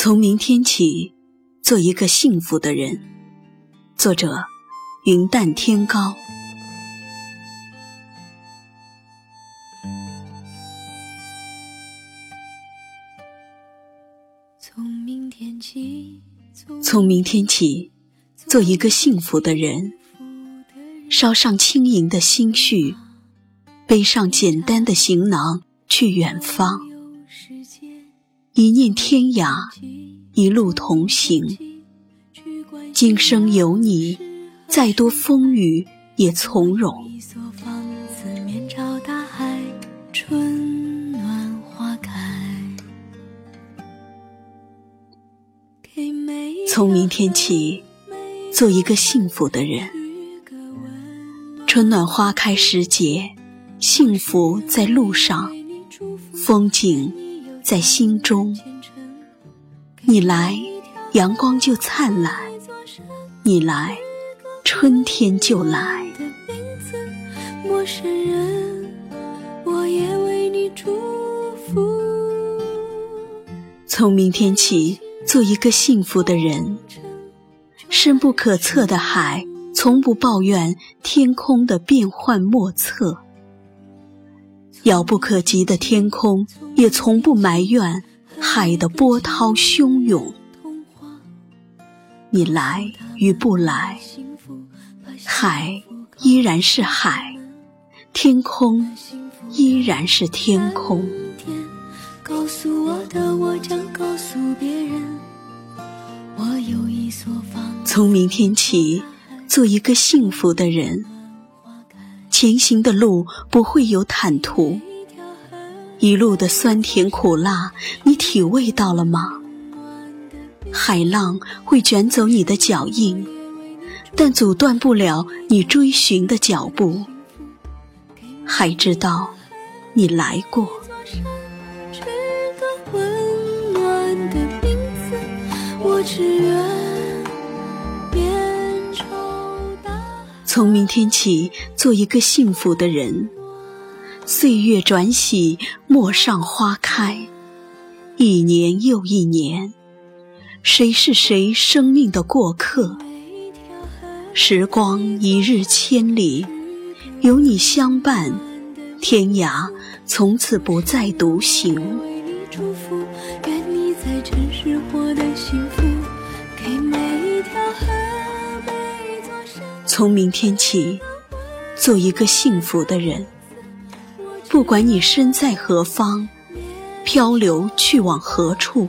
从明天起，做一个幸福的人。作者：云淡天高。从明天起，从明天起，做一个幸福的人。捎上轻盈的心绪，背上简单的行囊，去远方。一念天涯，一路同行。今生有你，再多风雨也从容。从明天起，做一个幸福的人。春暖花开时节，幸福在路上，风景在心中。你来，阳光就灿烂；你来，春天就来。陌生人，我也为你祝福。从明天起，做一个幸福的人。深不可测的海。从不抱怨天空的变幻莫测，遥不可及的天空也从不埋怨海的波涛汹涌。你来与不来，海依然是海，天空依然是天空。告诉我的，我将告诉别人，我有一所房。从明天起。做一个幸福的人，前行的路不会有坦途，一路的酸甜苦辣，你体味到了吗？海浪会卷走你的脚印，但阻断不了你追寻的脚步。还知道你来过。我只愿。从明天起，做一个幸福的人。岁月转喜，陌上花开，一年又一年，谁是谁生命的过客？时光一日千里，有你相伴，天涯从此不再独行。从明天起，做一个幸福的人。不管你身在何方，漂流去往何处，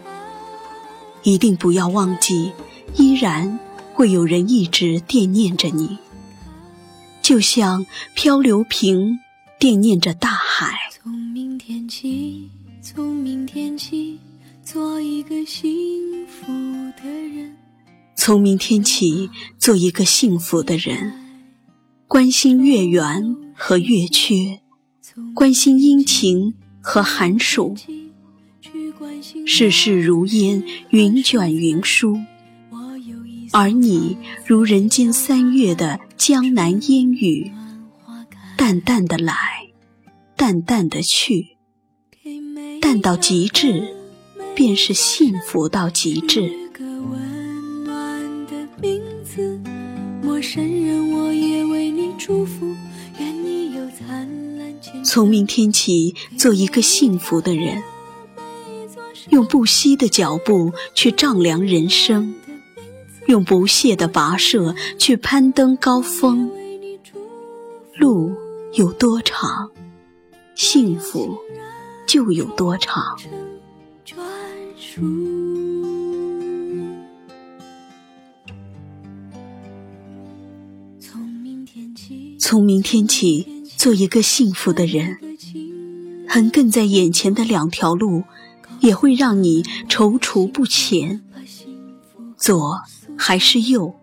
一定不要忘记，依然会有人一直惦念着你。就像漂流瓶惦念着大海。从明天起，从明天起，做一个幸福的人。从明天起，做一个幸福的人，关心月圆和月缺，关心阴晴和寒暑。世事如烟，云卷云舒，而你如人间三月的江南烟雨，淡淡的来，淡淡的去，淡到极致，便是幸福到极致。从明天起，做一个幸福的人，用不息的脚步去丈量人生，用不懈的跋涉去攀登高峰。路有多长，幸福就有多长。从明天起，做一个幸福的人。横亘在眼前的两条路，也会让你踌躇不前。左还是右，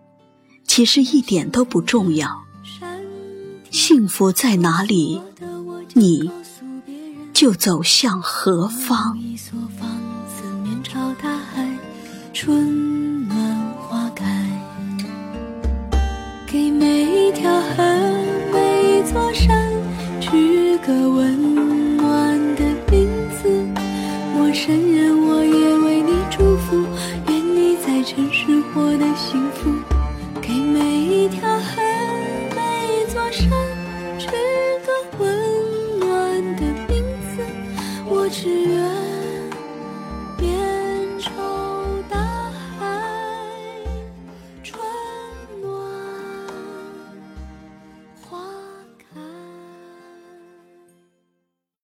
其实一点都不重要。幸福在哪里，你就走向何方。春个温暖的名字陌生人我也为你祝福愿你在城市获得幸福。给每一条河每一座山取个温暖的名字我只愿